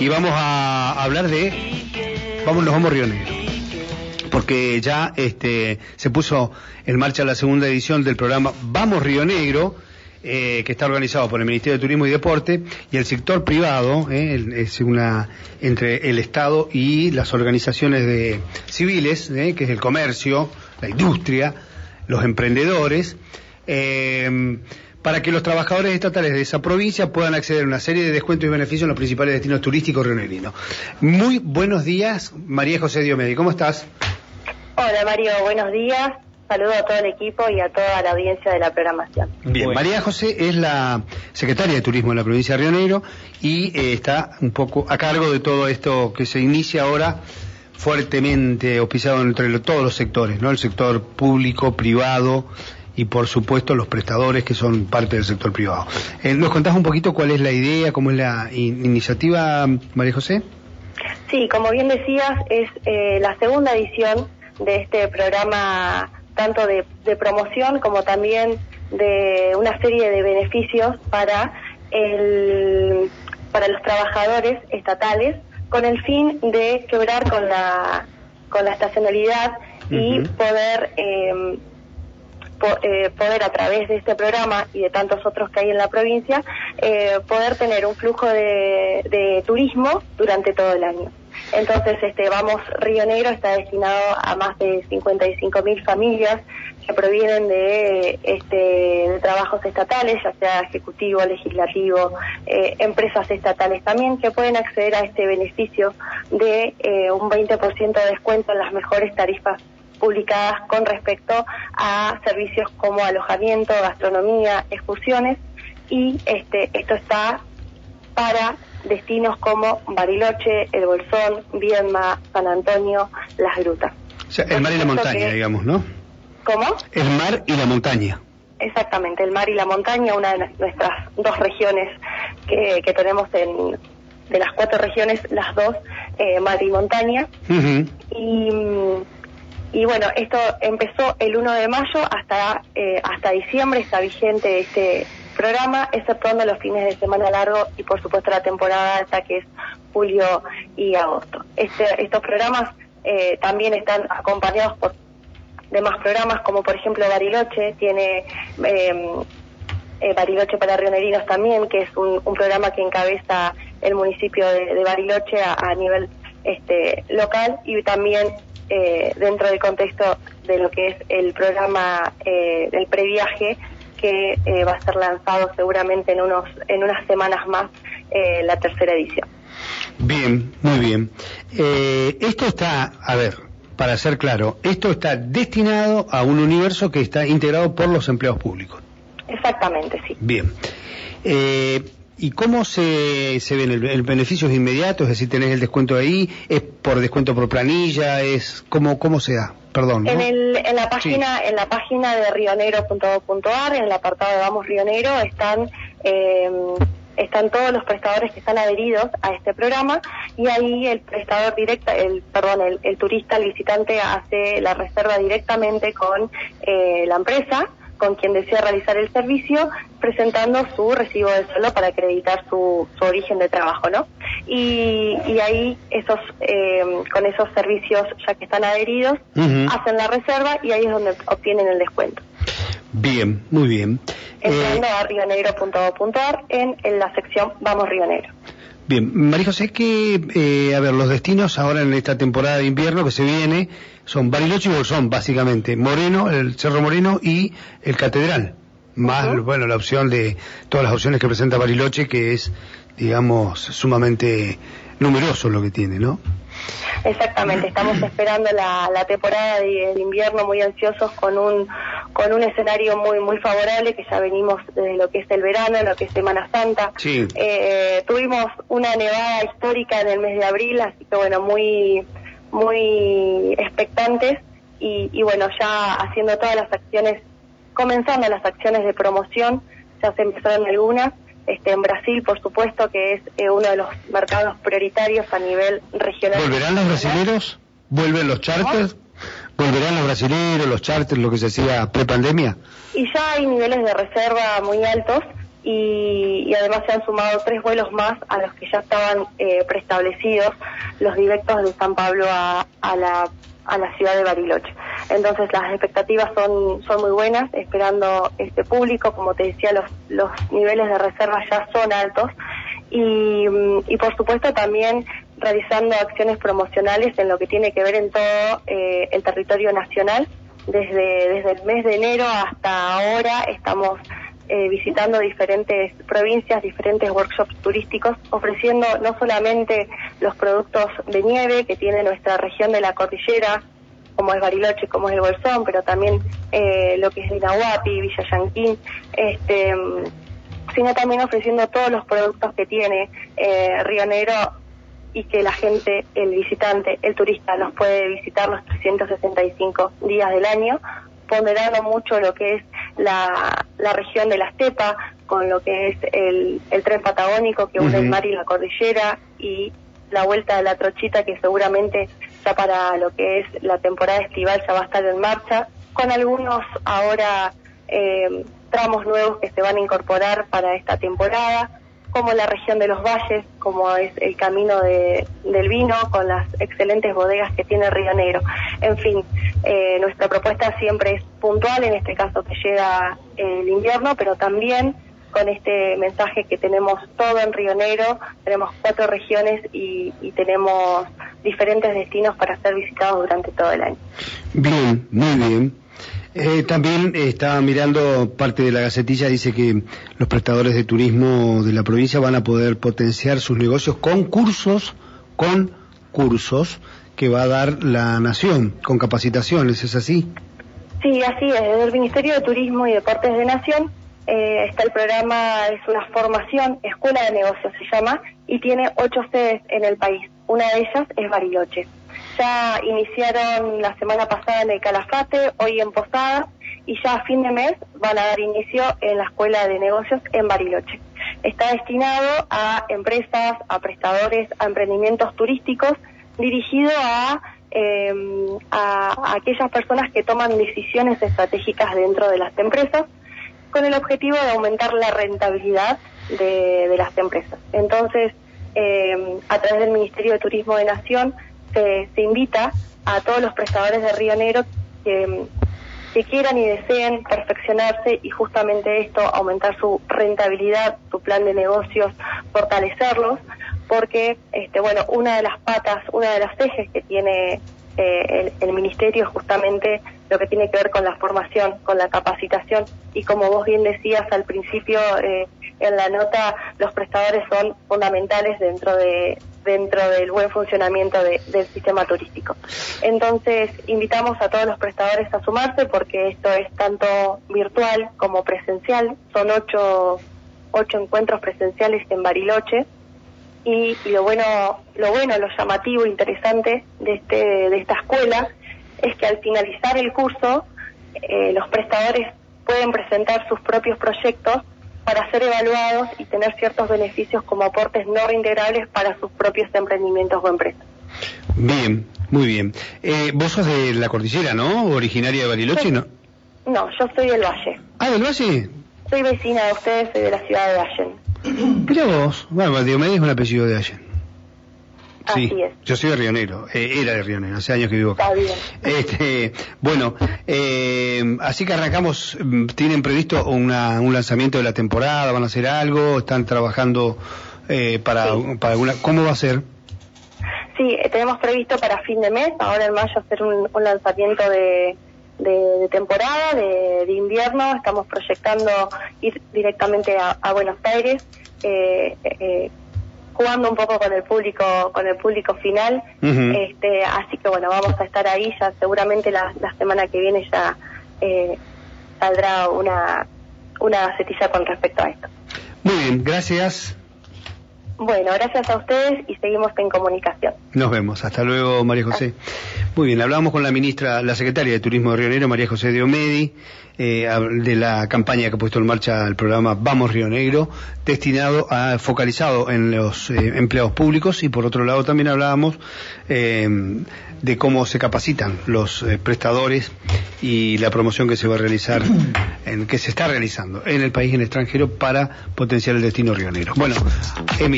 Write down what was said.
y vamos a hablar de vamos Río Negro porque ya este se puso en marcha la segunda edición del programa Vamos Río Negro eh, que está organizado por el Ministerio de Turismo y Deporte y el sector privado eh, es una entre el Estado y las organizaciones de civiles eh, que es el comercio la industria los emprendedores eh, para que los trabajadores estatales de esa provincia puedan acceder a una serie de descuentos y beneficios en los principales destinos turísticos rionegrinos. Muy buenos días, María José Diomedi, ¿cómo estás? Hola Mario, buenos días. Saludo a todo el equipo y a toda la audiencia de la programación. Bien, María José es la secretaria de Turismo de la provincia de Río Negro y eh, está un poco a cargo de todo esto que se inicia ahora fuertemente auspiciado entre todos los sectores, ¿no? El sector público, privado, y por supuesto los prestadores que son parte del sector privado. Eh, ¿Nos contás un poquito cuál es la idea, cómo es la iniciativa, María José? Sí, como bien decías, es eh, la segunda edición de este programa tanto de, promoción como también de una serie de beneficios para el, para los trabajadores estatales con el fin de quebrar con la con la estacionalidad y poder eh, eh, poder a través de este programa y de tantos otros que hay en la provincia, eh, poder tener un flujo de, turismo durante todo el año. Entonces, este, vamos, Río Negro está destinado a más de 55 mil familias que provienen de, este, de trabajos estatales, ya sea ejecutivo, legislativo, eh, empresas estatales también, que pueden acceder a este beneficio de un 20% de descuento en las mejores tarifas publicadas con respecto a servicios como alojamiento, gastronomía, excursiones y este, esto está para destinos como Bariloche, El Bolsón, Viedma, San Antonio, Las Grutas. O sea, el mar y la montaña, digamos, ¿no? ¿Cómo? El mar y la montaña. Exactamente, el mar y la montaña, una de nuestras dos regiones que, que tenemos en, de las cuatro regiones, las dos, eh, mar y montaña. Y mm, y bueno, esto empezó el 1 de mayo hasta, eh, hasta diciembre, está vigente este programa, exceptuando los fines de semana largo y por supuesto la temporada alta que es julio y agosto. Este, estos programas eh, también están acompañados por demás programas como por ejemplo Bariloche, tiene em, eh, Bariloche para Rionerinos también, que es un, programa que encabeza el municipio de, Bariloche a, a nivel este, local. Y también eh, dentro del contexto de lo que es el programa eh, del previaje que eh, va a ser lanzado seguramente en unos en unas semanas más la tercera edición. Bien, muy bien. esto está, a ver, para ser claro, esto está destinado a un universo que está integrado por los empleados públicos. Exactamente, sí. Bien. ¿Y cómo se, se ven? ¿El, beneficio es inmediato? Es decir, tenés el descuento ahí, es por descuento por planilla, es cómo, cómo se da? Perdón. En, el, en la página en la página de rionegro.gov.ar, en el apartado de Vamos Rionegro, están eh, están todos los prestadores que están adheridos a este programa y ahí el prestador directo, el perdón, el, turista, el visitante hace la reserva directamente con eh, la empresa con quien desea realizar el servicio, presentando su recibo de sueldo para acreditar su, su origen de trabajo, ¿no? Y, y ahí esos, eh, con esos servicios ya que están adheridos, hacen la reserva y ahí es donde obtienen el descuento. Bien, muy bien. Entrando eh, a rionegro.gov.ar en, en la sección Vamos Río Negro. Bien, María José, que, eh, a ver, los destinos ahora en esta temporada de invierno que se viene son Bariloche y Bolsón, básicamente. Moreno, el Cerro Moreno y el Catedral. Más, bueno, la opción de todas las opciones que presenta Bariloche, que es, digamos, sumamente numeroso lo que tiene, ¿no? Exactamente, estamos esperando la, la temporada de, invierno muy ansiosos con un con un escenario muy muy favorable que ya venimos desde lo que es el verano, lo que es Semana Santa. Eh, tuvimos una nevada histórica en el mes de abril, así que bueno, muy muy expectantes y, y bueno, ya haciendo todas las acciones, comenzando las acciones de promoción, ya se empezaron algunas este, en Brasil, por supuesto, que es eh, uno de los mercados prioritarios a nivel regional. ¿Volverán los brasileños? ¿Vuelven los charters? ¿Volverán los brasileños, los charters, lo que se hacía pre-pandemia? Y ya hay niveles de reserva muy altos, y, además se han sumado tres vuelos más a los que ya estaban eh, preestablecidos, los directos de San Pablo a, la, a la ciudad de Bariloche. Entonces las expectativas son, son muy buenas, esperando este público, como te decía, los, los niveles de reserva ya son altos y, y por supuesto también realizando acciones promocionales en lo que tiene que ver en todo eh, el territorio nacional. Desde, desde el mes de enero hasta ahora estamos eh, visitando diferentes provincias, diferentes workshops turísticos, ofreciendo no solamente los productos de nieve que tiene nuestra región de la cordillera, como es Bariloche, como es el Bolsón, pero también eh, lo que es Inahuapi, Villa Yanquín, este, sino también ofreciendo todos los productos que tiene eh, Río Negro y que la gente, el visitante, el turista, los puede visitar los 365 días del año, ponderando mucho lo que es la, región de la estepa, con lo que es el, tren patagónico que une el mar y la cordillera y la vuelta de la trochita que seguramente ya para lo que es la temporada estival ya va a estar en marcha, con algunos ahora eh, tramos nuevos que se van a incorporar para esta temporada como la región de los valles, como es el camino de, del vino, con las excelentes bodegas que tiene Río Negro. En fin, eh, nuestra propuesta siempre es puntual, en este caso que llega el invierno, pero también con este mensaje que tenemos todo en Río Negro, tenemos cuatro regiones y, y tenemos diferentes destinos para ser visitados durante todo el año. Bien, muy bien. Eh, también estaba mirando parte de la gacetilla, dice que los prestadores de turismo de la provincia van a poder potenciar sus negocios con cursos, con cursos que va a dar la nación, con capacitaciones, ¿es así? Sí, así es. Desde el Ministerio de Turismo y Deportes de Nación eh, está el programa, es una formación, Escuela de Negocios se llama, y tiene ocho sedes en el país. Una de ellas es Bariloche ya iniciaron la semana pasada en el Calafate, hoy en Posada, y ya a fin de mes van a dar inicio en la Escuela de Negocios en Bariloche. Está destinado a empresas, a prestadores, a emprendimientos turísticos, dirigido a, em, a, aquellas personas que toman decisiones estratégicas dentro de las empresas, con el objetivo de aumentar la rentabilidad de, de las empresas. Entonces, em, a través del Ministerio de Turismo de Nación, se, invita a todos los prestadores de Río Negro que, que quieran y deseen perfeccionarse y justamente esto, aumentar su rentabilidad, su plan de negocios, fortalecerlos, porque, este, bueno, una de las patas, una de las ejes que tiene eh, el, ministerio es justamente lo que tiene que ver con la formación, con la capacitación y como vos bien decías al principio eh, en la nota, los prestadores son fundamentales dentro de, dentro del buen funcionamiento del sistema turístico. Entonces, invitamos a todos los prestadores a sumarse porque esto es tanto virtual como presencial. Son ocho, ocho encuentros presenciales en Bariloche. Y, lo bueno, lo bueno, lo llamativo, interesante de este, de esta escuela es que al finalizar el curso, eh, los prestadores pueden presentar sus propios proyectos para ser evaluados y tener ciertos beneficios como aportes no reintegrables para sus propios emprendimientos o empresas. Bien, muy bien. Eh, vos sos de la cordillera, ¿no? Originaria de Bariloche, ¿no? No, yo soy del Valle. Ah, del Valle. Soy vecina de ustedes, soy de la ciudad de Allen. Mira vos, bueno, Diomedes es un apellido de Allen. Sí, yo soy de Río Negro, eh, era de Río Negro, hace años que vivo acá. Está bien. Este, bueno, eh, así que arrancamos, mm, ¿tienen previsto una, un lanzamiento de la temporada? ¿Van a hacer algo? ¿Están trabajando eh, para, para alguna... ¿Cómo va a ser? Sí, eh, tenemos previsto para fin de mes, ahora en mayo, hacer un, lanzamiento de, de, temporada, de, de, invierno. Estamos proyectando ir directamente a, a Buenos Aires. Eh, eh, jugando un poco con el público con el público final. Este así que bueno vamos a estar ahí ya seguramente la, semana que viene ya eh, saldrá una una setilla con respecto a esto. Muy bien gracias Bueno, gracias a ustedes y seguimos en comunicación. Nos vemos. Hasta luego, María José. Muy bien, hablamos con la ministra, la secretaria de Turismo de Río Negro, María José Diomedi, eh, de la campaña que ha puesto en marcha el programa Vamos Río Negro, destinado a, focalizado en los eh, empleados públicos y por otro lado también hablábamos eh, de cómo se capacitan los prestadores y la promoción que se va a realizar, en, que se está realizando en el país y en el extranjero para potenciar el destino Río Negro. Bueno, Emi.